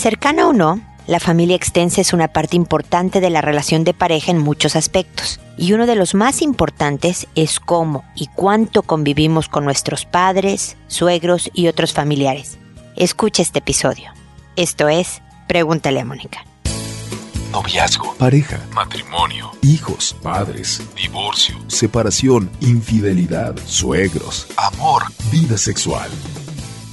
Cercana o no, la familia extensa es una parte importante de la relación de pareja en muchos aspectos, y uno de los más importantes es cómo y cuánto convivimos con nuestros padres, suegros y otros familiares. Escucha este episodio. Esto es Pregúntale a Mónica. Noviazgo, pareja, matrimonio, hijos, padres, divorcio, separación, infidelidad, suegros, amor, vida sexual.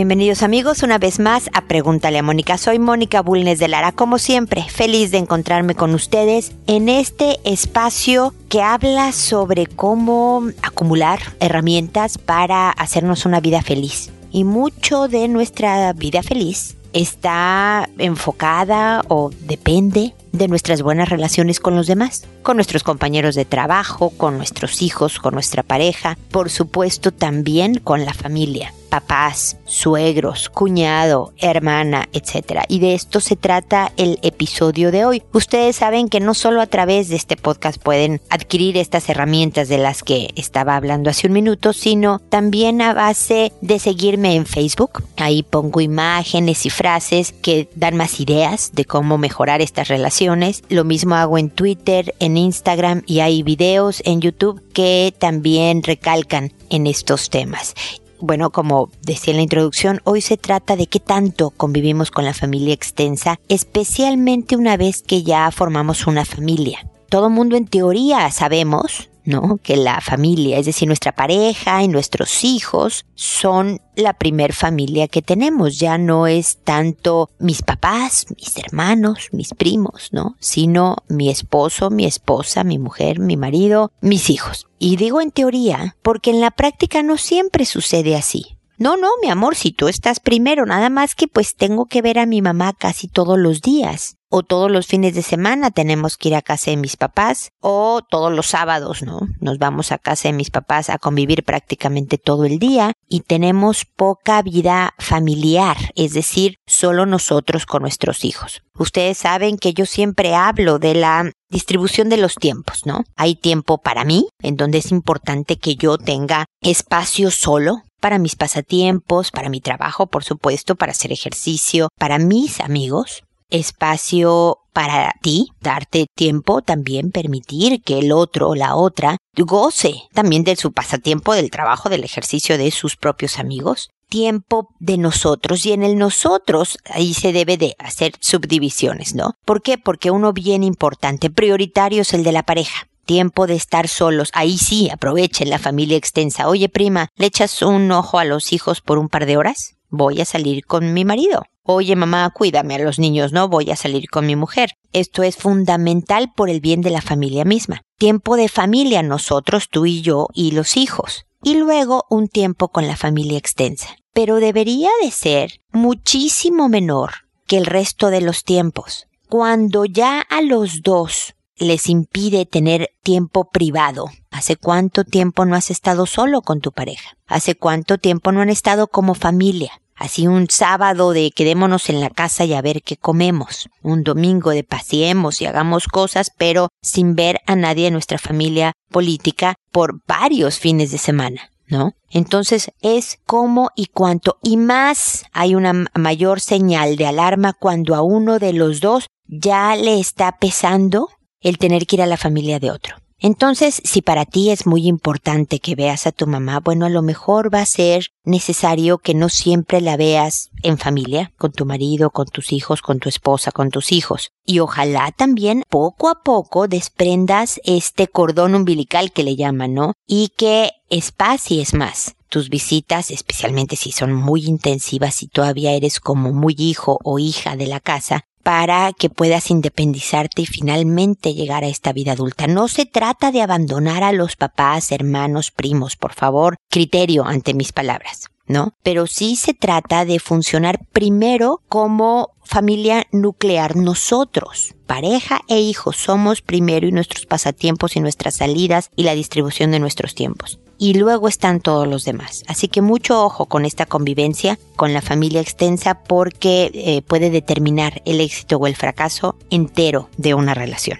Bienvenidos amigos una vez más a Pregúntale a Mónica. Soy Mónica Bulnes de Lara, como siempre, feliz de encontrarme con ustedes en este espacio que habla sobre cómo acumular herramientas para hacernos una vida feliz. Y mucho de nuestra vida feliz está enfocada o depende de nuestras buenas relaciones con los demás, con nuestros compañeros de trabajo, con nuestros hijos, con nuestra pareja, por supuesto también con la familia papás, suegros, cuñado, hermana, etc. Y de esto se trata el episodio de hoy. Ustedes saben que no solo a través de este podcast pueden adquirir estas herramientas de las que estaba hablando hace un minuto, sino también a base de seguirme en Facebook. Ahí pongo imágenes y frases que dan más ideas de cómo mejorar estas relaciones. Lo mismo hago en Twitter, en Instagram y hay videos en YouTube que también recalcan en estos temas. Bueno, como decía en la introducción, hoy se trata de qué tanto convivimos con la familia extensa, especialmente una vez que ya formamos una familia. Todo mundo en teoría sabemos ¿no? Que la familia, es decir, nuestra pareja y nuestros hijos son la primer familia que tenemos. Ya no es tanto mis papás, mis hermanos, mis primos, ¿no? Sino mi esposo, mi esposa, mi mujer, mi marido, mis hijos. Y digo en teoría porque en la práctica no siempre sucede así. No, no, mi amor, si tú estás primero, nada más que pues tengo que ver a mi mamá casi todos los días o todos los fines de semana tenemos que ir a casa de mis papás, o todos los sábados, ¿no? Nos vamos a casa de mis papás a convivir prácticamente todo el día y tenemos poca vida familiar, es decir, solo nosotros con nuestros hijos. Ustedes saben que yo siempre hablo de la distribución de los tiempos, ¿no? Hay tiempo para mí, en donde es importante que yo tenga espacio solo, para mis pasatiempos, para mi trabajo, por supuesto, para hacer ejercicio, para mis amigos, espacio para ti, darte tiempo, también permitir que el otro o la otra goce también de su pasatiempo, del trabajo, del ejercicio de sus propios amigos. Tiempo de nosotros y en el nosotros ahí se debe de hacer subdivisiones, ¿no? ¿Por qué? Porque uno bien importante, prioritario es el de la pareja tiempo de estar solos. Ahí sí, aprovechen la familia extensa. Oye, prima, ¿le echas un ojo a los hijos por un par de horas? Voy a salir con mi marido. Oye mamá, cuídame a los niños, no voy a salir con mi mujer. Esto es fundamental por el bien de la familia misma. Tiempo de familia nosotros, tú y yo y los hijos. Y luego un tiempo con la familia extensa. Pero debería de ser muchísimo menor que el resto de los tiempos. Cuando ya a los dos les impide tener tiempo privado. ¿Hace cuánto tiempo no has estado solo con tu pareja? ¿Hace cuánto tiempo no han estado como familia? Así un sábado de quedémonos en la casa y a ver qué comemos. Un domingo de paseemos y hagamos cosas, pero sin ver a nadie de nuestra familia política por varios fines de semana. ¿No? Entonces es cómo y cuánto. Y más hay una mayor señal de alarma cuando a uno de los dos ya le está pesando el tener que ir a la familia de otro. Entonces, si para ti es muy importante que veas a tu mamá, bueno, a lo mejor va a ser necesario que no siempre la veas en familia, con tu marido, con tus hijos, con tu esposa, con tus hijos. Y ojalá también poco a poco desprendas este cordón umbilical que le llaman, ¿no? Y que espacies más tus visitas, especialmente si son muy intensivas y todavía eres como muy hijo o hija de la casa, para que puedas independizarte y finalmente llegar a esta vida adulta. No se trata de abandonar a los papás, hermanos, primos, por favor, criterio ante mis palabras. ¿No? Pero sí se trata de funcionar primero como familia nuclear nosotros. Pareja e hijos somos primero y nuestros pasatiempos y nuestras salidas y la distribución de nuestros tiempos. Y luego están todos los demás. Así que mucho ojo con esta convivencia con la familia extensa porque eh, puede determinar el éxito o el fracaso entero de una relación.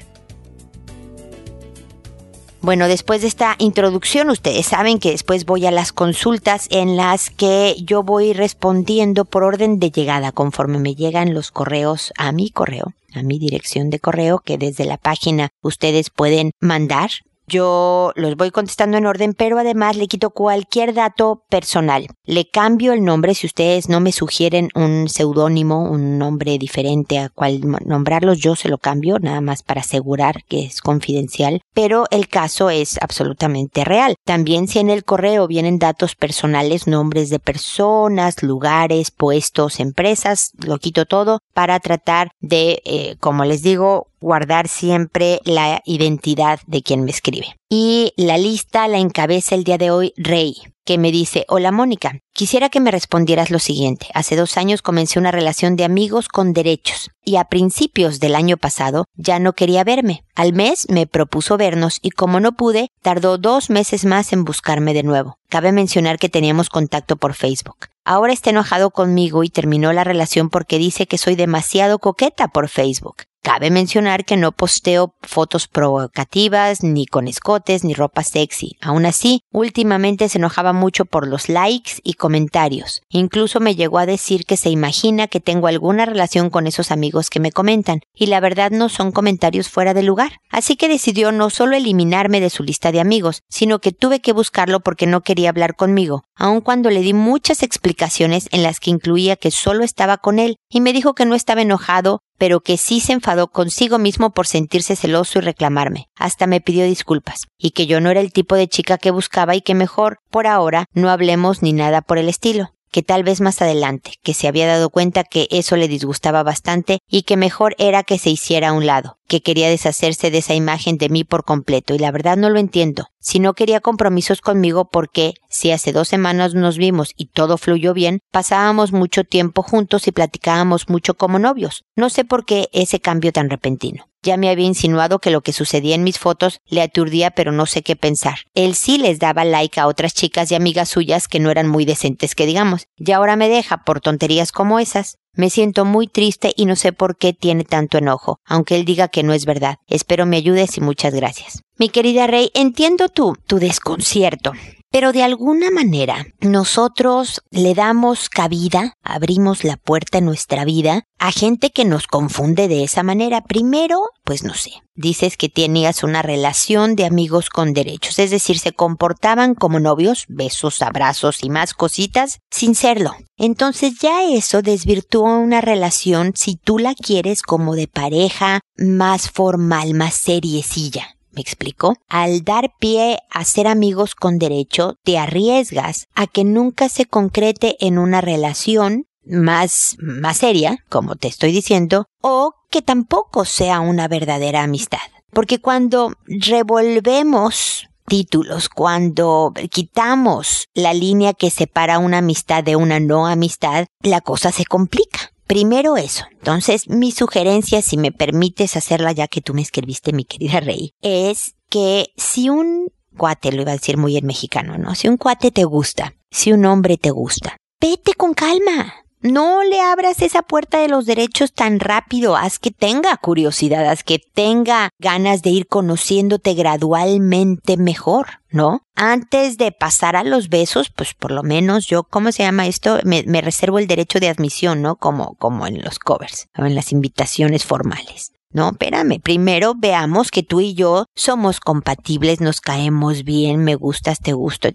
Bueno, después de esta introducción, ustedes saben que después voy a las consultas en las que yo voy respondiendo por orden de llegada conforme me llegan los correos a mi correo, a mi dirección de correo que desde la página ustedes pueden mandar yo los voy contestando en orden, pero además le quito cualquier dato personal. Le cambio el nombre si ustedes no me sugieren un seudónimo, un nombre diferente a cual nombrarlos, yo se lo cambio nada más para asegurar que es confidencial, pero el caso es absolutamente real. También si en el correo vienen datos personales, nombres de personas, lugares, puestos, empresas, lo quito todo para tratar de, eh, como les digo, guardar siempre la identidad de quien me escribe. Y la lista la encabeza el día de hoy Rey, que me dice, hola Mónica, quisiera que me respondieras lo siguiente. Hace dos años comencé una relación de amigos con derechos y a principios del año pasado ya no quería verme. Al mes me propuso vernos y como no pude, tardó dos meses más en buscarme de nuevo. Cabe mencionar que teníamos contacto por Facebook. Ahora está enojado conmigo y terminó la relación porque dice que soy demasiado coqueta por Facebook. Cabe mencionar que no posteo fotos provocativas, ni con escotes, ni ropa sexy. Aún así, últimamente se enojaba mucho por los likes y comentarios. Incluso me llegó a decir que se imagina que tengo alguna relación con esos amigos que me comentan, y la verdad no son comentarios fuera de lugar. Así que decidió no solo eliminarme de su lista de amigos, sino que tuve que buscarlo porque no quería hablar conmigo, aun cuando le di muchas explicaciones en las que incluía que solo estaba con él, y me dijo que no estaba enojado pero que sí se enfadó consigo mismo por sentirse celoso y reclamarme. Hasta me pidió disculpas, y que yo no era el tipo de chica que buscaba y que mejor, por ahora, no hablemos ni nada por el estilo que tal vez más adelante, que se había dado cuenta que eso le disgustaba bastante y que mejor era que se hiciera a un lado, que quería deshacerse de esa imagen de mí por completo, y la verdad no lo entiendo. Si no quería compromisos conmigo, porque si hace dos semanas nos vimos y todo fluyó bien, pasábamos mucho tiempo juntos y platicábamos mucho como novios. No sé por qué ese cambio tan repentino. Ya me había insinuado que lo que sucedía en mis fotos le aturdía, pero no sé qué pensar. Él sí les daba like a otras chicas y amigas suyas que no eran muy decentes, que digamos, y ahora me deja por tonterías como esas. Me siento muy triste y no sé por qué tiene tanto enojo, aunque él diga que no es verdad. Espero me ayudes y muchas gracias. Mi querida Rey, entiendo tu, tu desconcierto. Pero de alguna manera nosotros le damos cabida, abrimos la puerta en nuestra vida a gente que nos confunde de esa manera. Primero, pues no sé, dices que tenías una relación de amigos con derechos, es decir, se comportaban como novios, besos, abrazos y más cositas, sin serlo. Entonces ya eso desvirtúa una relación si tú la quieres como de pareja más formal, más seriecilla. ¿Me explico? Al dar pie a ser amigos con derecho, te arriesgas a que nunca se concrete en una relación más, más seria, como te estoy diciendo, o que tampoco sea una verdadera amistad. Porque cuando revolvemos títulos, cuando quitamos la línea que separa una amistad de una no amistad, la cosa se complica. Primero eso. Entonces, mi sugerencia, si me permites hacerla ya que tú me escribiste, mi querida Rey, es que si un cuate, lo iba a decir muy en mexicano, ¿no? Si un cuate te gusta, si un hombre te gusta, vete con calma. No le abras esa puerta de los derechos tan rápido, haz que tenga curiosidad, haz que tenga ganas de ir conociéndote gradualmente mejor, ¿no? Antes de pasar a los besos, pues por lo menos yo, ¿cómo se llama esto? Me, reservo el derecho de admisión, ¿no? Como, como en los covers, o en las invitaciones formales. No, espérame, primero veamos que tú y yo somos compatibles, nos caemos bien, me gustas, te gusto,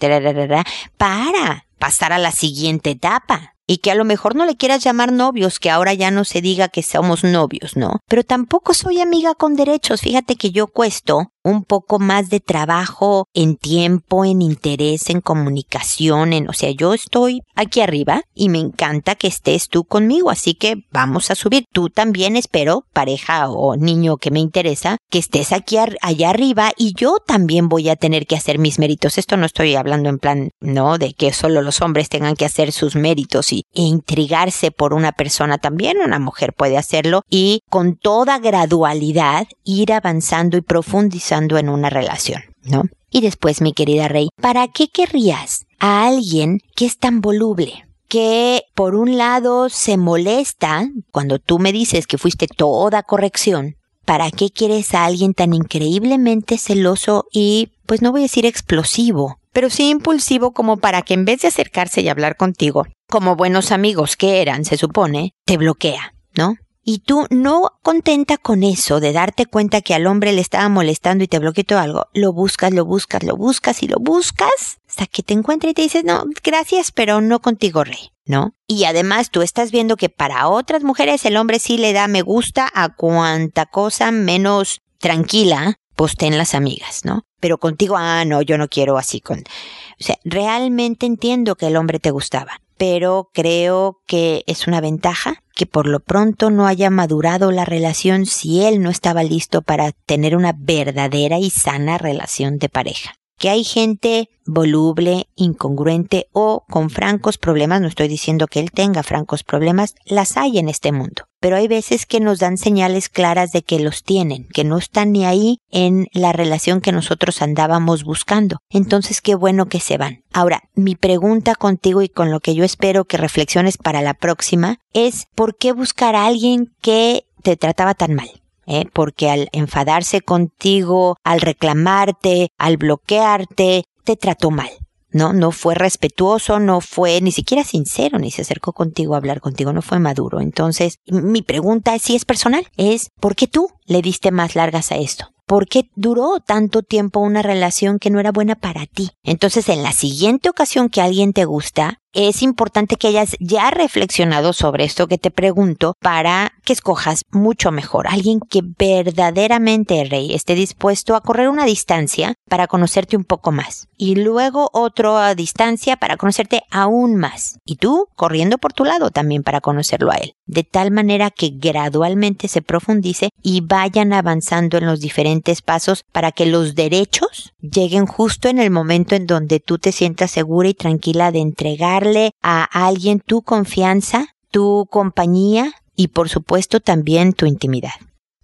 para pasar a la siguiente etapa y que a lo mejor no le quieras llamar novios, que ahora ya no se diga que somos novios, ¿no? Pero tampoco soy amiga con derechos. Fíjate que yo cuesto un poco más de trabajo en tiempo, en interés, en comunicación, en, o sea, yo estoy aquí arriba y me encanta que estés tú conmigo, así que vamos a subir. Tú también espero, pareja o niño que me interesa, que estés aquí allá arriba y yo también voy a tener que hacer mis méritos. Esto no estoy hablando en plan, no, de que solo los hombres tengan que hacer sus méritos y e intrigarse por una persona también, una mujer puede hacerlo y con toda gradualidad ir avanzando y profundizando en una relación, ¿no? Y después, mi querida Rey, ¿para qué querrías a alguien que es tan voluble? que por un lado se molesta cuando tú me dices que fuiste toda corrección. ¿Para qué quieres a alguien tan increíblemente celoso y, pues no voy a decir explosivo, pero sí impulsivo como para que en vez de acercarse y hablar contigo, como buenos amigos que eran, se supone, te bloquea, ¿no? Y tú no contenta con eso de darte cuenta que al hombre le estaba molestando y te bloqueó algo, lo buscas, lo buscas, lo buscas y lo buscas hasta que te encuentra y te dices, no, gracias, pero no contigo, rey, ¿no? Y además tú estás viendo que para otras mujeres el hombre sí le da me gusta a cuanta cosa menos tranquila posten las amigas, ¿no? Pero contigo, ah, no, yo no quiero así con... O sea, realmente entiendo que el hombre te gustaba, pero creo que es una ventaja que por lo pronto no haya madurado la relación si él no estaba listo para tener una verdadera y sana relación de pareja que hay gente voluble, incongruente o con francos problemas, no estoy diciendo que él tenga francos problemas, las hay en este mundo. Pero hay veces que nos dan señales claras de que los tienen, que no están ni ahí en la relación que nosotros andábamos buscando. Entonces qué bueno que se van. Ahora, mi pregunta contigo y con lo que yo espero que reflexiones para la próxima es ¿por qué buscar a alguien que te trataba tan mal? ¿Eh? porque al enfadarse contigo, al reclamarte, al bloquearte, te trató mal. No, no fue respetuoso, no fue ni siquiera sincero, ni se acercó contigo a hablar contigo, no fue maduro. Entonces, mi pregunta si es personal, es ¿por qué tú le diste más largas a esto? ¿Por qué duró tanto tiempo una relación que no era buena para ti? Entonces, en la siguiente ocasión que alguien te gusta, es importante que hayas ya reflexionado sobre esto que te pregunto para que escojas mucho mejor. Alguien que verdaderamente, Rey, esté dispuesto a correr una distancia para conocerte un poco más. Y luego otra distancia para conocerte aún más. Y tú corriendo por tu lado también para conocerlo a él. De tal manera que gradualmente se profundice y vayan avanzando en los diferentes pasos para que los derechos lleguen justo en el momento en donde tú te sientas segura y tranquila de entregar a alguien tu confianza, tu compañía y por supuesto también tu intimidad.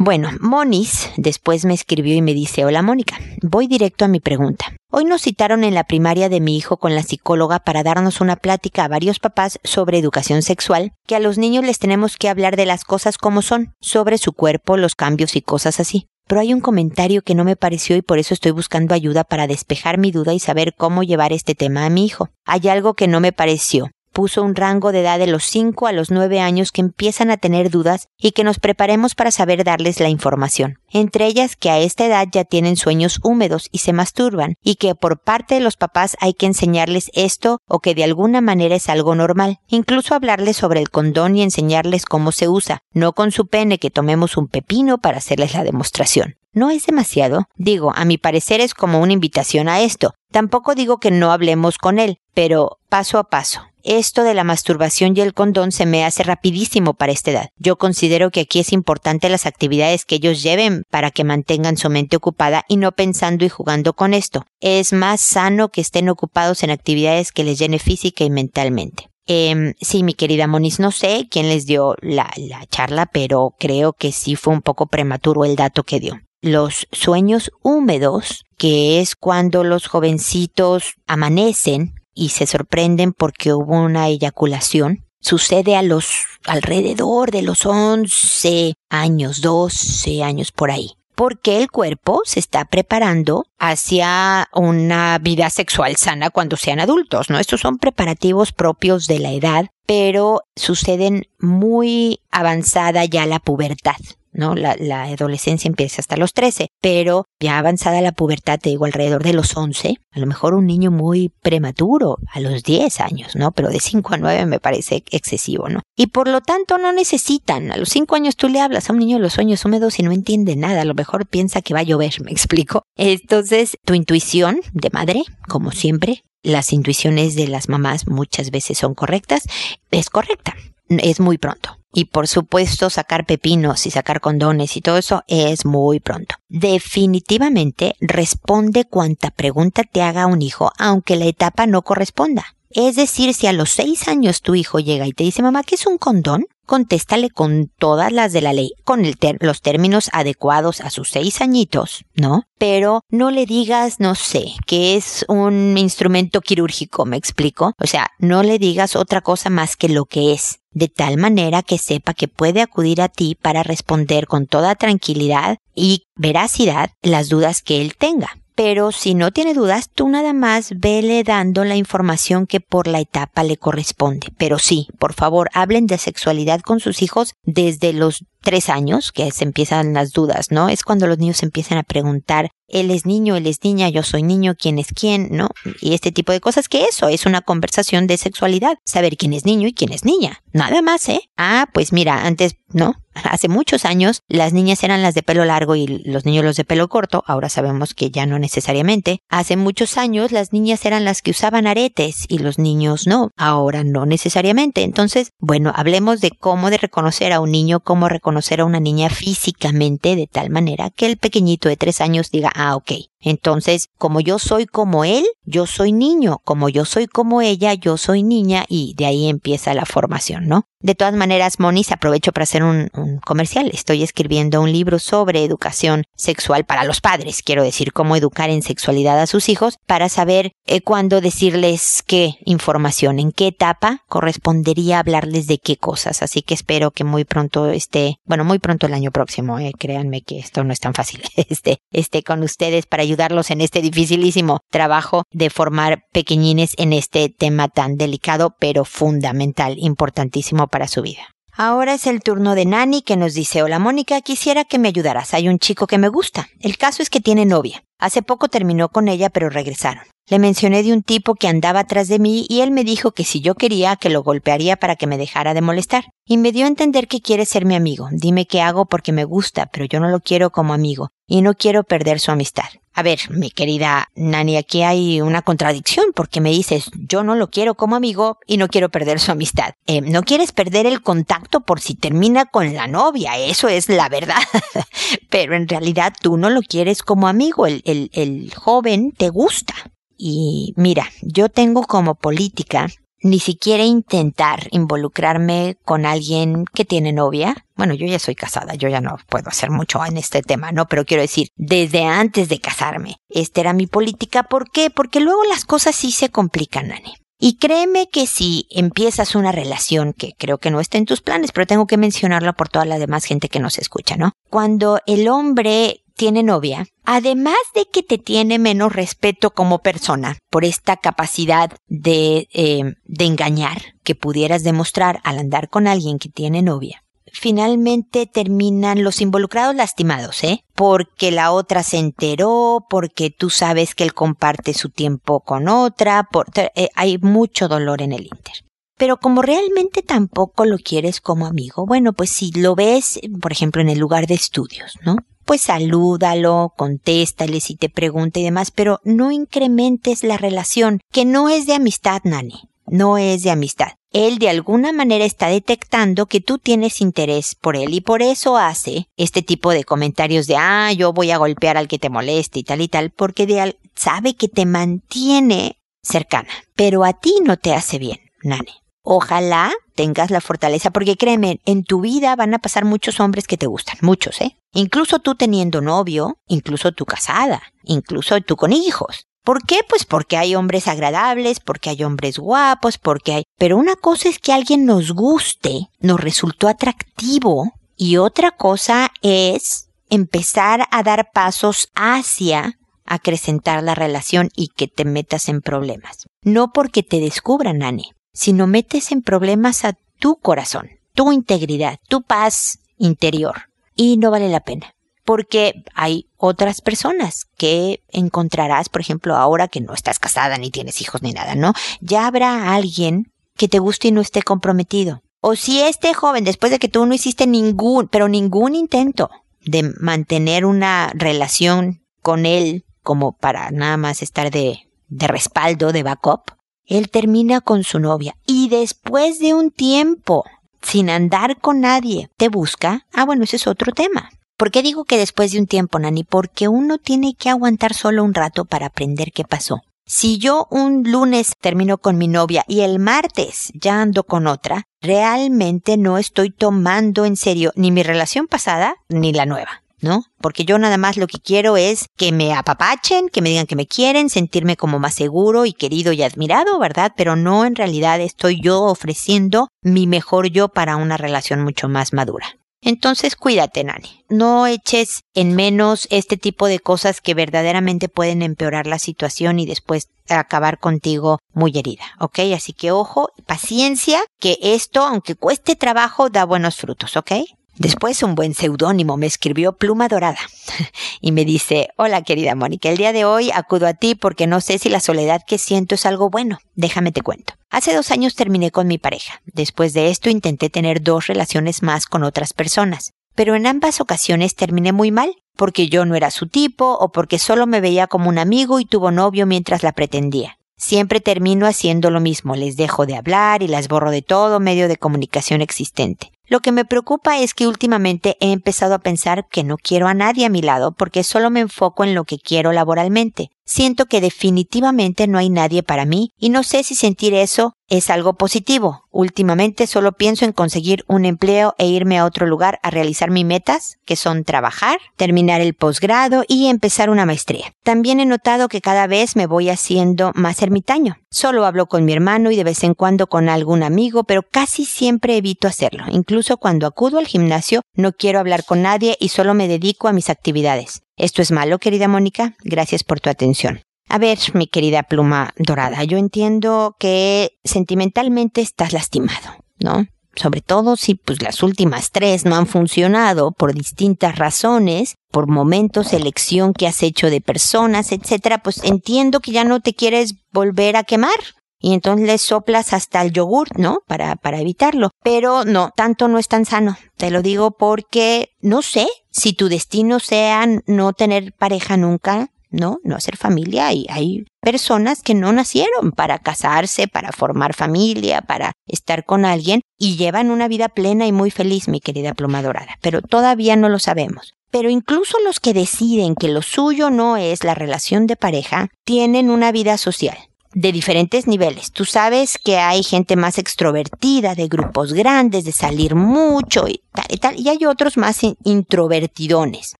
Bueno, Monis después me escribió y me dice, hola Mónica, voy directo a mi pregunta. Hoy nos citaron en la primaria de mi hijo con la psicóloga para darnos una plática a varios papás sobre educación sexual, que a los niños les tenemos que hablar de las cosas como son, sobre su cuerpo, los cambios y cosas así pero hay un comentario que no me pareció y por eso estoy buscando ayuda para despejar mi duda y saber cómo llevar este tema a mi hijo. Hay algo que no me pareció puso un rango de edad de los 5 a los 9 años que empiezan a tener dudas y que nos preparemos para saber darles la información. Entre ellas que a esta edad ya tienen sueños húmedos y se masturban y que por parte de los papás hay que enseñarles esto o que de alguna manera es algo normal. Incluso hablarles sobre el condón y enseñarles cómo se usa, no con su pene que tomemos un pepino para hacerles la demostración. ¿No es demasiado? Digo, a mi parecer es como una invitación a esto. Tampoco digo que no hablemos con él, pero paso a paso esto de la masturbación y el condón se me hace rapidísimo para esta edad. Yo considero que aquí es importante las actividades que ellos lleven para que mantengan su mente ocupada y no pensando y jugando con esto. Es más sano que estén ocupados en actividades que les llene física y mentalmente. Eh, sí, mi querida Moniz, no sé quién les dio la, la charla, pero creo que sí fue un poco prematuro el dato que dio los sueños húmedos, que es cuando los jovencitos amanecen y se sorprenden porque hubo una eyaculación. Sucede a los alrededor de los 11 años, 12 años por ahí. Porque el cuerpo se está preparando hacia una vida sexual sana cuando sean adultos, ¿no? Estos son preparativos propios de la edad, pero suceden muy avanzada ya la pubertad. ¿No? La, la, adolescencia empieza hasta los 13, pero ya avanzada la pubertad, te digo, alrededor de los 11, a lo mejor un niño muy prematuro, a los 10 años, ¿no? Pero de 5 a 9 me parece excesivo, ¿no? Y por lo tanto no necesitan, a los 5 años tú le hablas a un niño de los sueños húmedos y no entiende nada, a lo mejor piensa que va a llover, me explico. Entonces, tu intuición de madre, como siempre, las intuiciones de las mamás muchas veces son correctas, es correcta, es muy pronto. Y por supuesto, sacar pepinos y sacar condones y todo eso es muy pronto. Definitivamente responde cuanta pregunta te haga un hijo, aunque la etapa no corresponda. Es decir, si a los seis años tu hijo llega y te dice, mamá, ¿qué es un condón? Contéstale con todas las de la ley, con los términos adecuados a sus seis añitos, ¿no? Pero no le digas, no sé, que es un instrumento quirúrgico, ¿me explico? O sea, no le digas otra cosa más que lo que es de tal manera que sepa que puede acudir a ti para responder con toda tranquilidad y veracidad las dudas que él tenga. Pero si no tiene dudas, tú nada más vele dando la información que por la etapa le corresponde. Pero sí, por favor, hablen de sexualidad con sus hijos desde los tres años, que se empiezan las dudas, ¿no? Es cuando los niños empiezan a preguntar, él es niño, él es niña, yo soy niño, quién es quién, ¿no? Y este tipo de cosas, que eso es una conversación de sexualidad, saber quién es niño y quién es niña. Nada más, ¿eh? Ah, pues mira, antes, ¿no? Hace muchos años las niñas eran las de pelo largo y los niños los de pelo corto, ahora sabemos que ya no necesariamente. Hace muchos años las niñas eran las que usaban aretes y los niños no, ahora no necesariamente. Entonces, bueno, hablemos de cómo de reconocer a un niño, cómo reconocer a una niña físicamente de tal manera que el pequeñito de tres años diga, ah, ok, entonces, como yo soy como él, yo soy niño, como yo soy como ella, yo soy niña y de ahí empieza la formación, ¿¿no? De todas maneras, Monis, aprovecho para hacer un, comercial. Estoy escribiendo un libro sobre educación sexual para los padres, quiero decir, cómo educar en sexualidad a sus hijos para saber eh, cuándo decirles qué información, en qué etapa correspondería hablarles de qué cosas. Así que espero que muy pronto esté, bueno, muy pronto el año próximo, eh, créanme que esto no es tan fácil, esté, esté con ustedes para ayudarlos en este dificilísimo trabajo de formar pequeñines en este tema tan delicado, pero fundamental, importantísimo para su vida. Ahora es el turno de Nani que nos dice, hola Mónica, quisiera que me ayudaras. Hay un chico que me gusta. El caso es que tiene novia. Hace poco terminó con ella, pero regresaron. Le mencioné de un tipo que andaba atrás de mí y él me dijo que si yo quería que lo golpearía para que me dejara de molestar. Y me dio a entender que quiere ser mi amigo. Dime qué hago porque me gusta, pero yo no lo quiero como amigo y no quiero perder su amistad. A ver, mi querida Nani, aquí hay una contradicción porque me dices, yo no lo quiero como amigo y no quiero perder su amistad. Eh, no quieres perder el contacto por si termina con la novia, eso es la verdad. Pero en realidad tú no lo quieres como amigo, el, el joven te gusta. Y mira, yo tengo como política ni siquiera intentar involucrarme con alguien que tiene novia. Bueno, yo ya soy casada, yo ya no puedo hacer mucho en este tema, ¿no? Pero quiero decir, desde antes de casarme, esta era mi política. ¿Por qué? Porque luego las cosas sí se complican, Nani. Y créeme que si empiezas una relación que creo que no está en tus planes, pero tengo que mencionarlo por toda la demás gente que nos escucha, ¿no? Cuando el hombre tiene novia, además de que te tiene menos respeto como persona por esta capacidad de, eh, de engañar que pudieras demostrar al andar con alguien que tiene novia, finalmente terminan los involucrados lastimados, ¿eh? Porque la otra se enteró, porque tú sabes que él comparte su tiempo con otra, por, eh, hay mucho dolor en el Inter. Pero como realmente tampoco lo quieres como amigo, bueno, pues si lo ves, por ejemplo, en el lugar de estudios, ¿no? Pues salúdalo, contéstale si te pregunta y demás, pero no incrementes la relación, que no es de amistad, Nani, no es de amistad. Él de alguna manera está detectando que tú tienes interés por él y por eso hace este tipo de comentarios de, ah, yo voy a golpear al que te moleste y tal y tal, porque de sabe que te mantiene cercana, pero a ti no te hace bien, Nani. Ojalá tengas la fortaleza, porque créeme, en tu vida van a pasar muchos hombres que te gustan, muchos, ¿eh? Incluso tú teniendo novio, incluso tú casada, incluso tú con hijos. ¿Por qué? Pues porque hay hombres agradables, porque hay hombres guapos, porque hay... Pero una cosa es que alguien nos guste, nos resultó atractivo, y otra cosa es empezar a dar pasos hacia acrecentar la relación y que te metas en problemas. No porque te descubran, Nani, sino metes en problemas a tu corazón, tu integridad, tu paz interior. y no vale la pena. Porque hay otras personas que encontrarás, por ejemplo, ahora que no estás casada ni tienes hijos ni nada, ¿no? Ya habrá alguien que te guste y no esté comprometido. O si este joven, después de que tú no hiciste ningún, pero ningún intento de mantener una relación con él como para nada más estar de, de respaldo, de backup, él termina con su novia y después de un tiempo, sin andar con nadie, te busca, ah bueno, ese es otro tema. ¿Por qué digo que después de un tiempo, Nani? Porque uno tiene que aguantar solo un rato para aprender qué pasó. Si yo un lunes termino con mi novia y el martes ya ando con otra, realmente no estoy tomando en serio ni mi relación pasada ni la nueva. ¿No? Porque yo nada más lo que quiero es que me apapachen, que me digan que me quieren, sentirme como más seguro y querido y admirado, ¿verdad? Pero no en realidad estoy yo ofreciendo mi mejor yo para una relación mucho más madura. Entonces cuídate, Nani. No eches en menos este tipo de cosas que verdaderamente pueden empeorar la situación y después acabar contigo muy herida, ¿ok? Así que ojo, paciencia, que esto, aunque cueste trabajo, da buenos frutos, ¿ok? Después un buen seudónimo me escribió Pluma Dorada y me dice, hola querida Mónica, el día de hoy acudo a ti porque no sé si la soledad que siento es algo bueno. Déjame te cuento. Hace dos años terminé con mi pareja. Después de esto intenté tener dos relaciones más con otras personas. Pero en ambas ocasiones terminé muy mal, porque yo no era su tipo o porque solo me veía como un amigo y tuvo novio mientras la pretendía. Siempre termino haciendo lo mismo, les dejo de hablar y las borro de todo medio de comunicación existente. Lo que me preocupa es que últimamente he empezado a pensar que no quiero a nadie a mi lado porque solo me enfoco en lo que quiero laboralmente. Siento que definitivamente no hay nadie para mí y no sé si sentir eso es algo positivo. Últimamente solo pienso en conseguir un empleo e irme a otro lugar a realizar mis metas, que son trabajar, terminar el posgrado y empezar una maestría. También he notado que cada vez me voy haciendo más ermitaño. Solo hablo con mi hermano y de vez en cuando con algún amigo, pero casi siempre evito hacerlo. Incluso cuando acudo al gimnasio, no quiero hablar con nadie y solo me dedico a mis actividades. ¿Esto es malo, querida Mónica? Gracias por tu atención. A ver, mi querida pluma dorada, yo entiendo que sentimentalmente estás lastimado, ¿no? Sobre todo si pues las últimas tres no han funcionado por distintas razones, por momentos, elección que has hecho de personas, etcétera, pues entiendo que ya no te quieres volver a quemar, y entonces le soplas hasta el yogur, ¿no? Para, para evitarlo. Pero no, tanto no es tan sano. Te lo digo porque no sé si tu destino sea no tener pareja nunca, ¿no? No hacer familia y hay personas que no nacieron para casarse, para formar familia, para estar con alguien y llevan una vida plena y muy feliz, mi querida pluma dorada, pero todavía no lo sabemos. Pero incluso los que deciden que lo suyo no es la relación de pareja, tienen una vida social de diferentes niveles. Tú sabes que hay gente más extrovertida, de grupos grandes, de salir mucho y tal y tal, y hay otros más introvertidones.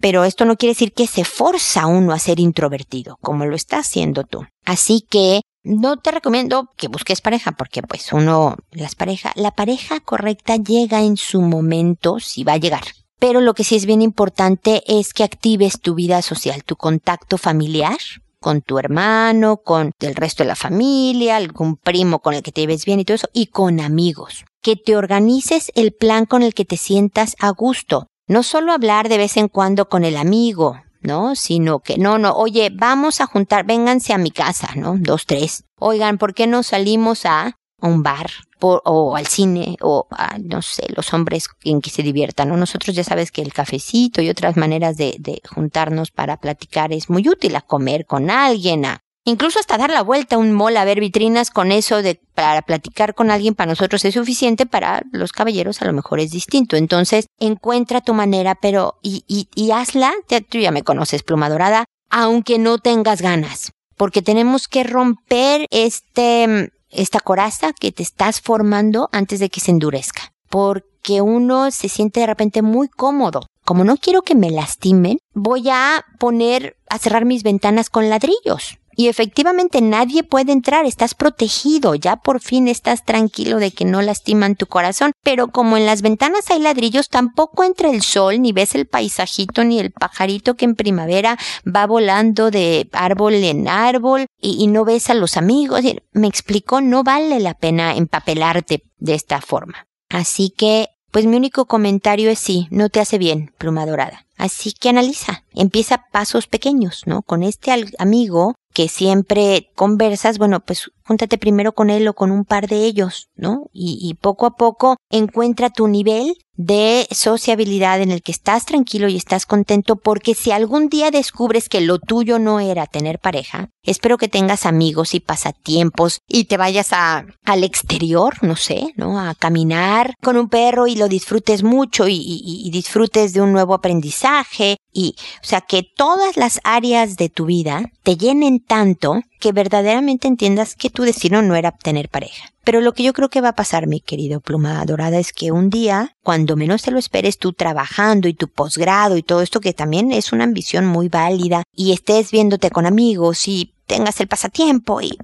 Pero esto no quiere decir que se forza uno a ser introvertido, como lo está haciendo tú. Así que no te recomiendo que busques pareja porque pues uno, las parejas, la pareja correcta llega en su momento si va a llegar. Pero lo que sí es bien importante es que actives tu vida social, tu contacto familiar, con tu hermano, con el resto de la familia, algún primo con el que te lleves bien y todo eso, y con amigos. Que te organices el plan con el que te sientas a gusto. No solo hablar de vez en cuando con el amigo, ¿no? Sino que, no, no, oye, vamos a juntar, vénganse a mi casa, ¿no? Dos, tres. Oigan, ¿por qué no salimos a un bar? O al cine, o a, no sé, los hombres en que se diviertan, ¿no? Nosotros ya sabes que el cafecito y otras maneras de, de juntarnos para platicar es muy útil, a comer con alguien, a Incluso hasta dar la vuelta a un mall a ver vitrinas con eso de para platicar con alguien para nosotros es suficiente, para los caballeros a lo mejor es distinto. Entonces, encuentra tu manera, pero y, y, y hazla, tú ya me conoces, pluma dorada, aunque no tengas ganas, porque tenemos que romper este, esta coraza que te estás formando antes de que se endurezca. Porque uno se siente de repente muy cómodo. Como no quiero que me lastimen, voy a poner, a cerrar mis ventanas con ladrillos y efectivamente nadie puede entrar, estás protegido, ya por fin estás tranquilo de que no lastiman tu corazón, pero como en las ventanas hay ladrillos, tampoco entra el sol, ni ves el paisajito, ni el pajarito que en primavera va volando de árbol en árbol y, no ves a los amigos. Me explicó, no vale la pena empapelarte de esta forma. Así que Pues mi único comentario es sí, no te hace bien, pluma dorada. Así que analiza, empieza pasos pequeños, ¿no? Con este amigo que siempre conversas, bueno, pues júntate primero con él o con un par de ellos, ¿no? Y, poco a poco encuentra tu nivel de sociabilidad en el que estás tranquilo y estás contento porque si algún día descubres que lo tuyo no era tener pareja, espero que tengas amigos y pasatiempos y te vayas a, al exterior, no sé, ¿no? A caminar con un perro y lo disfrutes mucho y disfrutes de un nuevo aprendizaje y, o sea, que todas las áreas de tu vida te llenen tanto que verdaderamente entiendas que tu destino no era tener pareja. Pero lo que yo creo que va a pasar, mi querido pluma dorada, es que un día, cuando menos te lo esperes, tú trabajando y tu posgrado y todo esto, que también es una ambición muy válida, y estés viéndote con amigos y tengas el pasatiempo y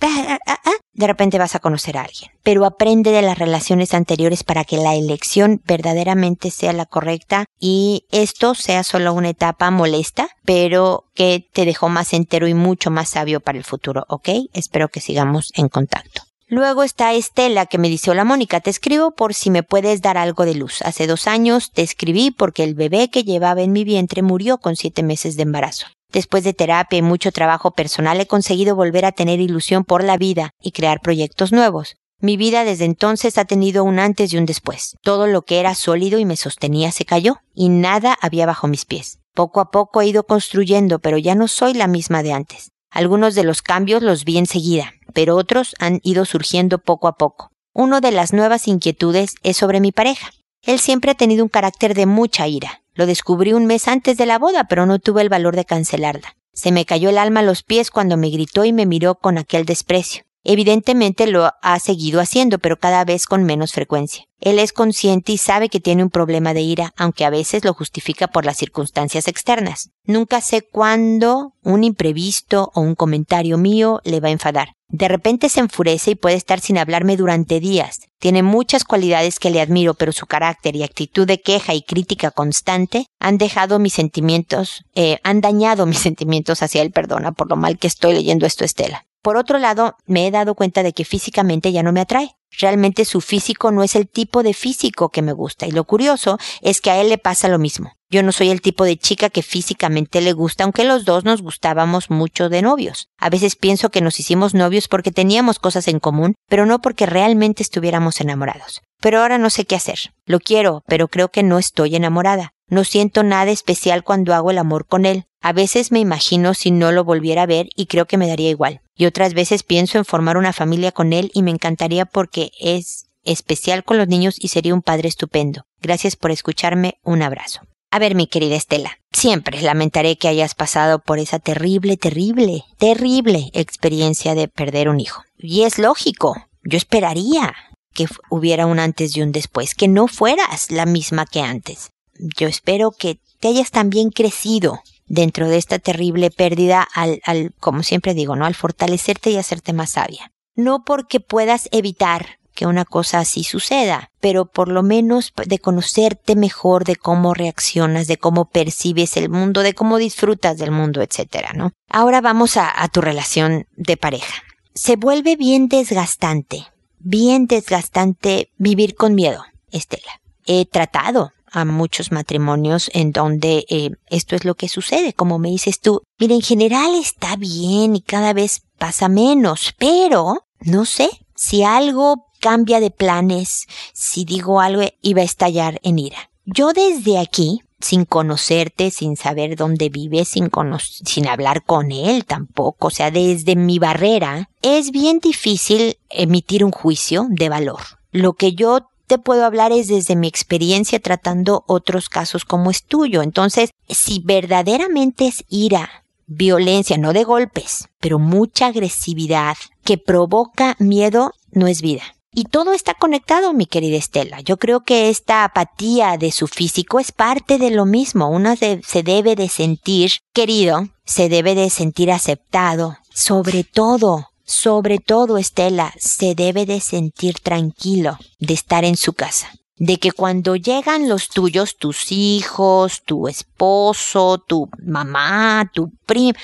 de repente vas a conocer a alguien. Pero aprende de las relaciones anteriores para que la elección verdaderamente sea la correcta y esto sea solo una etapa molesta, pero que te dejó más entero y mucho más sabio para el futuro, ¿ok? Espero que sigamos en contacto. Luego está Estela que me dice, hola Mónica, te escribo por si me puedes dar algo de luz. Hace dos años te escribí porque el bebé que llevaba en mi vientre murió con siete meses de embarazo. Después de terapia y mucho trabajo personal he conseguido volver a tener ilusión por la vida y crear proyectos nuevos. Mi vida desde entonces ha tenido un antes y un después. Todo lo que era sólido y me sostenía se cayó, y nada había bajo mis pies. Poco a poco he ido construyendo, pero ya no soy la misma de antes. Algunos de los cambios los vi enseguida, pero otros han ido surgiendo poco a poco. Uno de las nuevas inquietudes es sobre mi pareja. Él siempre ha tenido un carácter de mucha ira. Lo descubrí un mes antes de la boda, pero no tuve el valor de cancelarla. Se me cayó el alma a los pies cuando me gritó y me miró con aquel desprecio. Evidentemente lo ha seguido haciendo, pero cada vez con menos frecuencia. Él es consciente y sabe que tiene un problema de ira, aunque a veces lo justifica por las circunstancias externas. Nunca sé cuándo un imprevisto o un comentario mío le va a enfadar. De repente se enfurece y puede estar sin hablarme durante días. Tiene muchas cualidades que le admiro, pero su carácter y actitud de queja y crítica constante han dejado mis sentimientos, eh, han dañado mis sentimientos hacia él, perdona por lo mal que estoy leyendo esto, Estela. Por otro lado, me he dado cuenta de que físicamente ya no me atrae. Realmente su físico no es el tipo de físico que me gusta y lo curioso es que a él le pasa lo mismo. Yo no soy el tipo de chica que físicamente le gusta, aunque los dos nos gustábamos mucho de novios. A veces pienso que nos hicimos novios porque teníamos cosas en común, pero no porque realmente estuviéramos enamorados. Pero ahora no sé qué hacer. Lo quiero, pero creo que no estoy enamorada. No siento nada especial cuando hago el amor con él. A veces me imagino si no lo volviera a ver y creo que me daría igual. Y otras veces pienso en formar una familia con él y me encantaría porque es especial con los niños y sería un padre estupendo. Gracias por escucharme. Un abrazo. A ver, mi querida Estela, siempre lamentaré que hayas pasado por esa terrible, terrible, terrible experiencia de perder un hijo. Y es lógico. Yo esperaría que hubiera un antes y un después, que no fueras la misma que antes. Yo espero que te hayas también crecido dentro de esta terrible pérdida al, al, como siempre digo, ¿no? Al fortalecerte y hacerte más sabia. No porque puedas evitar que una cosa así suceda, pero por lo menos de conocerte mejor, de cómo reaccionas, de cómo percibes el mundo, de cómo disfrutas del mundo, etcétera, ¿no? Ahora vamos a, a tu relación de pareja. Se vuelve bien desgastante, bien desgastante vivir con miedo, Estela. He tratado a muchos matrimonios en donde eh, esto es lo que sucede, como me dices tú. Mira, en general está bien y cada vez pasa menos, pero no sé si algo cambia de planes, si digo algo iba a estallar en ira. Yo desde aquí, sin conocerte, sin saber dónde vives, sin, sin hablar con él tampoco, o sea, desde mi barrera, es bien difícil emitir un juicio de valor. Lo que yo te puedo hablar es desde mi experiencia tratando otros casos como es tuyo. Entonces, si verdaderamente es ira, violencia, no de golpes, pero mucha agresividad que provoca miedo, no es vida. Y todo está conectado, mi querida Estela. Yo creo que esta apatía de su físico es parte de lo mismo. Uno se, se debe de sentir querido, se debe de sentir aceptado, sobre todo sobre todo, Estela, se debe de sentir tranquilo de estar en su casa. De que cuando llegan los tuyos, tus hijos, tu esposo, tu mamá, tu primo,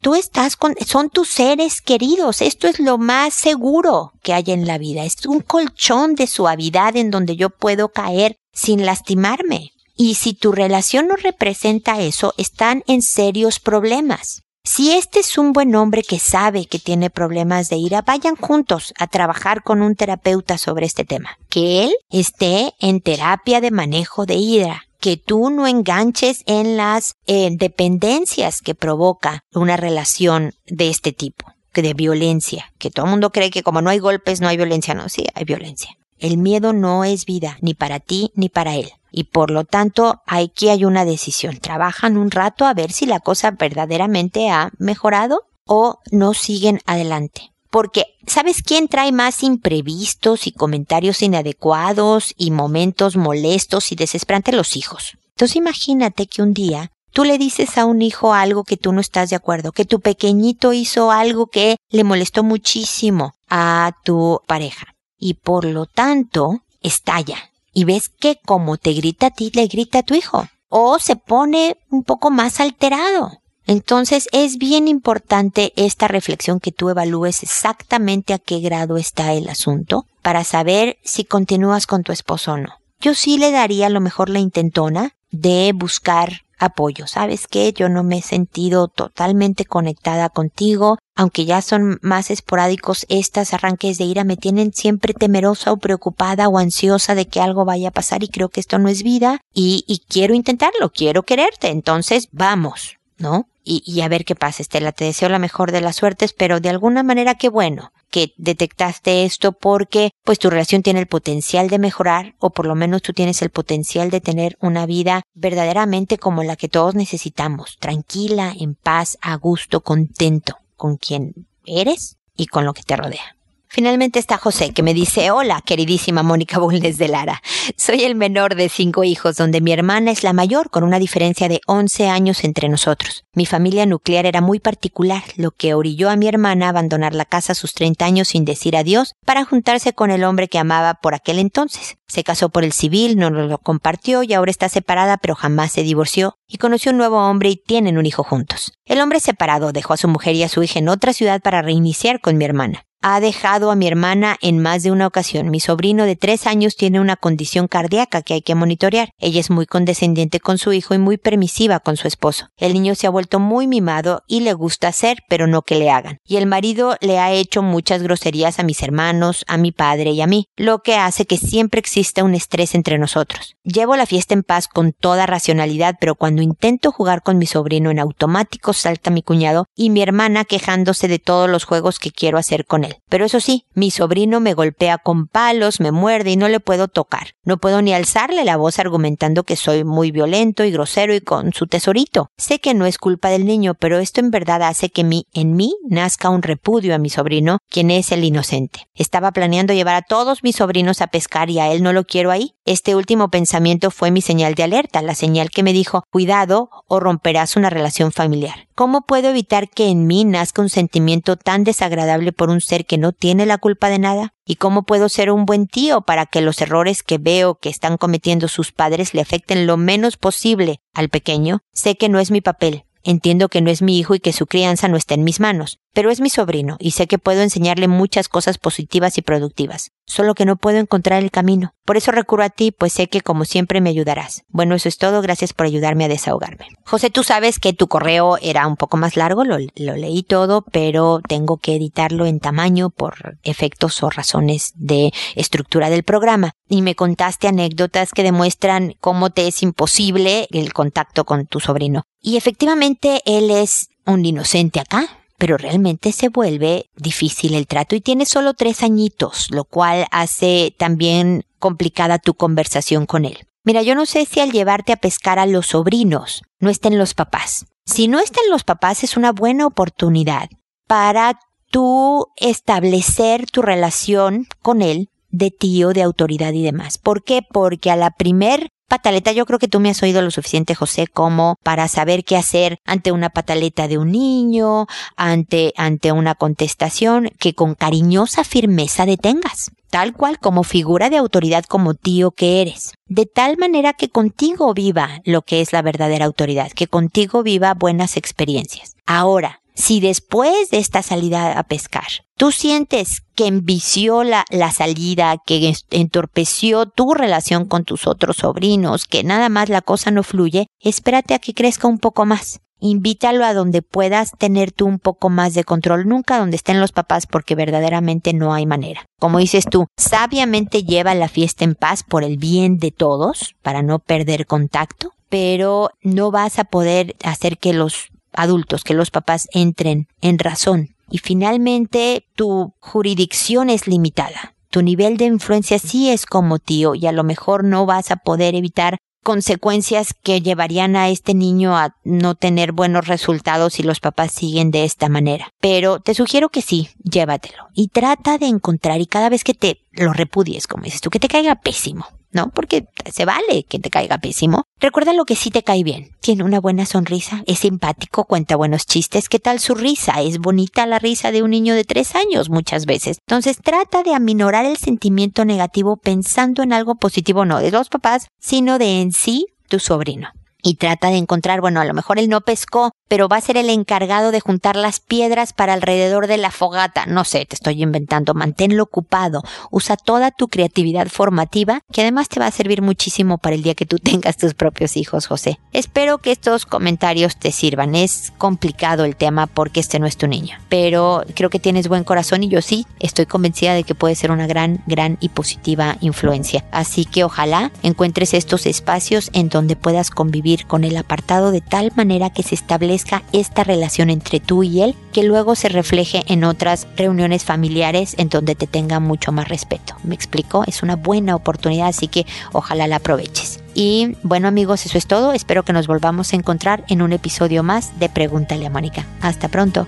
tú estás con, son tus seres queridos. Esto es lo más seguro que hay en la vida. Es un colchón de suavidad en donde yo puedo caer sin lastimarme. Y si tu relación no representa eso, están en serios problemas. Si este es un buen hombre que sabe que tiene problemas de ira, vayan juntos a trabajar con un terapeuta sobre este tema. Que él esté en terapia de manejo de ira. Que tú no enganches en las eh, dependencias que provoca una relación de este tipo, de violencia. Que todo el mundo cree que como no hay golpes, no hay violencia. No, sí, hay violencia. El miedo no es vida, ni para ti ni para él y por lo tanto aquí hay una decisión. Trabajan un rato a ver si la cosa verdaderamente ha mejorado o no siguen adelante. Porque, ¿sabes quién trae más imprevistos y comentarios inadecuados y momentos molestos y desesperantes? Los hijos. Entonces imagínate que un día tú le dices a un hijo algo que tú no estás de acuerdo, que tu pequeñito hizo algo que le molestó muchísimo a tu pareja. Y por lo tanto, estalla y ves que como te grita a ti, le grita a tu hijo. O se pone un poco más alterado. Entonces es bien importante esta reflexión que tú evalúes exactamente a qué grado está el asunto para saber si continúas con tu esposo o no. Yo sí le daría a lo mejor la intentona de buscar apoyo. ¿Sabes qué? Yo no me he sentido totalmente conectada contigo, aunque ya son más esporádicos estos arranques de ira, me tienen siempre temerosa o preocupada o ansiosa de que algo vaya a pasar y creo que esto no es vida y, y quiero intentarlo, quiero quererte, entonces vamos, ¿no? Y, y a ver qué pasa, Estela, te deseo la mejor de las suertes, pero de alguna manera qué bueno que detectaste esto porque pues tu relación tiene el potencial de mejorar o por lo menos tú tienes el potencial de tener una vida verdaderamente como la que todos necesitamos, tranquila, en paz, a gusto, contento con quien eres y con lo que te rodea. Finalmente está José, que me dice, hola, queridísima Mónica Bulnes de Lara. Soy el menor de cinco hijos, donde mi hermana es la mayor, con una diferencia de 11 años entre nosotros. Mi familia nuclear era muy particular, lo que orilló a mi hermana a abandonar la casa a sus 30 años sin decir adiós, para juntarse con el hombre que amaba por aquel entonces. Se casó por el civil, no lo compartió y ahora está separada, pero jamás se divorció, y conoció un nuevo hombre y tienen un hijo juntos. El hombre separado dejó a su mujer y a su hija en otra ciudad para reiniciar con mi hermana ha dejado a mi hermana en más de una ocasión. Mi sobrino de tres años tiene una condición cardíaca que hay que monitorear. Ella es muy condescendiente con su hijo y muy permisiva con su esposo. El niño se ha vuelto muy mimado y le gusta hacer, pero no que le hagan. Y el marido le ha hecho muchas groserías a mis hermanos, a mi padre y a mí, lo que hace que siempre exista un estrés entre nosotros. Llevo la fiesta en paz con toda racionalidad, pero cuando intento jugar con mi sobrino en automático salta mi cuñado y mi hermana quejándose de todos los juegos que quiero hacer con él. Pero eso sí, mi sobrino me golpea con palos, me muerde y no le puedo tocar. No puedo ni alzarle la voz argumentando que soy muy violento y grosero y con su tesorito. Sé que no es culpa del niño, pero esto en verdad hace que mi, en mí nazca un repudio a mi sobrino, quien es el inocente. Estaba planeando llevar a todos mis sobrinos a pescar y a él no lo quiero ahí. Este último pensamiento fue mi señal de alerta, la señal que me dijo, cuidado o romperás una relación familiar. ¿Cómo puedo evitar que en mí nazca un sentimiento tan desagradable por un ser que no tiene la culpa de nada? ¿Y cómo puedo ser un buen tío para que los errores que veo que están cometiendo sus padres le afecten lo menos posible al pequeño? Sé que no es mi papel, Entiendo que no es mi hijo y que su crianza no está en mis manos, pero es mi sobrino y sé que puedo enseñarle muchas cosas positivas y productivas, solo que no puedo encontrar el camino. Por eso recurro a ti, pues sé que como siempre me ayudarás. Bueno, eso es todo, gracias por ayudarme a desahogarme. José, tú sabes que tu correo era un poco más largo, lo, lo leí todo, pero tengo que editarlo en tamaño por efectos o razones de estructura del programa. Y me contaste anécdotas que demuestran cómo te es imposible el contacto con tu sobrino. Y efectivamente él es un inocente acá, pero realmente se vuelve difícil el trato y tiene solo tres añitos, lo cual hace también complicada tu conversación con él. Mira, yo no sé si al llevarte a pescar a los sobrinos no estén los papás. Si no están los papás es una buena oportunidad para tú establecer tu relación con él de tío, de autoridad y demás. ¿Por qué? Porque a la primer pataleta, yo creo que tú me has oído lo suficiente, José, como para saber qué hacer ante una pataleta de un niño, ante, ante una contestación, que con cariñosa firmeza detengas tal cual como figura de autoridad como tío que eres, de tal manera que contigo viva lo que es la verdadera autoridad, que contigo viva buenas experiencias. Ahora, Si después de esta salida a pescar, tú sientes que envició la, la salida, que entorpeció tu relación con tus otros sobrinos, que nada más la cosa no fluye, espérate a que crezca un poco más invítalo a donde puedas tener tú un poco más de control, nunca donde estén los papás porque verdaderamente no hay manera. Como dices tú, sabiamente lleva la fiesta en paz por el bien de todos, para no perder contacto, pero no vas a poder hacer que los adultos, que los papás entren en razón. Y finalmente, tu jurisdicción es limitada. Tu nivel de influencia sí es como tío y a lo mejor no vas a poder evitar consecuencias que llevarían a este niño a no tener buenos resultados si los papás siguen de esta manera. Pero te sugiero que sí, llévatelo y trata de encontrar y cada vez que te lo repudies, como dices tú, que te caiga pésimo, ¿no? Porque se vale que te caiga pésimo. Recuerda lo que sí te cae bien. Tiene una buena sonrisa, es simpático, cuenta buenos chistes. ¿Qué tal su risa? Es bonita la risa de un niño de tres años muchas veces. Entonces trata de aminorar el sentimiento negativo pensando en algo positivo, no de los papás, sino de en sí tu sobrino y trata de encontrar, bueno, a lo mejor él no pescó, pero va a ser el encargado de juntar las piedras para alrededor de la fogata. No sé, te estoy inventando. Manténlo ocupado. Usa toda tu creatividad formativa, que además te va a servir muchísimo para el día que tú tengas tus propios hijos, José. Espero que estos comentarios te sirvan. Es complicado el tema porque este no es tu niño, pero creo que tienes buen corazón y yo sí estoy convencida de que puede ser una gran, gran y positiva influencia. Así que ojalá encuentres estos espacios en donde puedas convivir con el apartado de tal manera que se establezca esta relación entre tú y él que luego se refleje en otras reuniones familiares en donde te tenga mucho más respeto. ¿Me explico? Es una buena oportunidad, así que ojalá la aproveches. Y bueno amigos, eso es todo. Espero que nos volvamos a encontrar en un episodio más de Pregúntale a Mónica. Hasta pronto.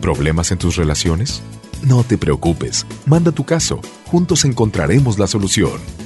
¿Problemas en tus relaciones? No te preocupes, manda tu caso, juntos encontraremos la solución.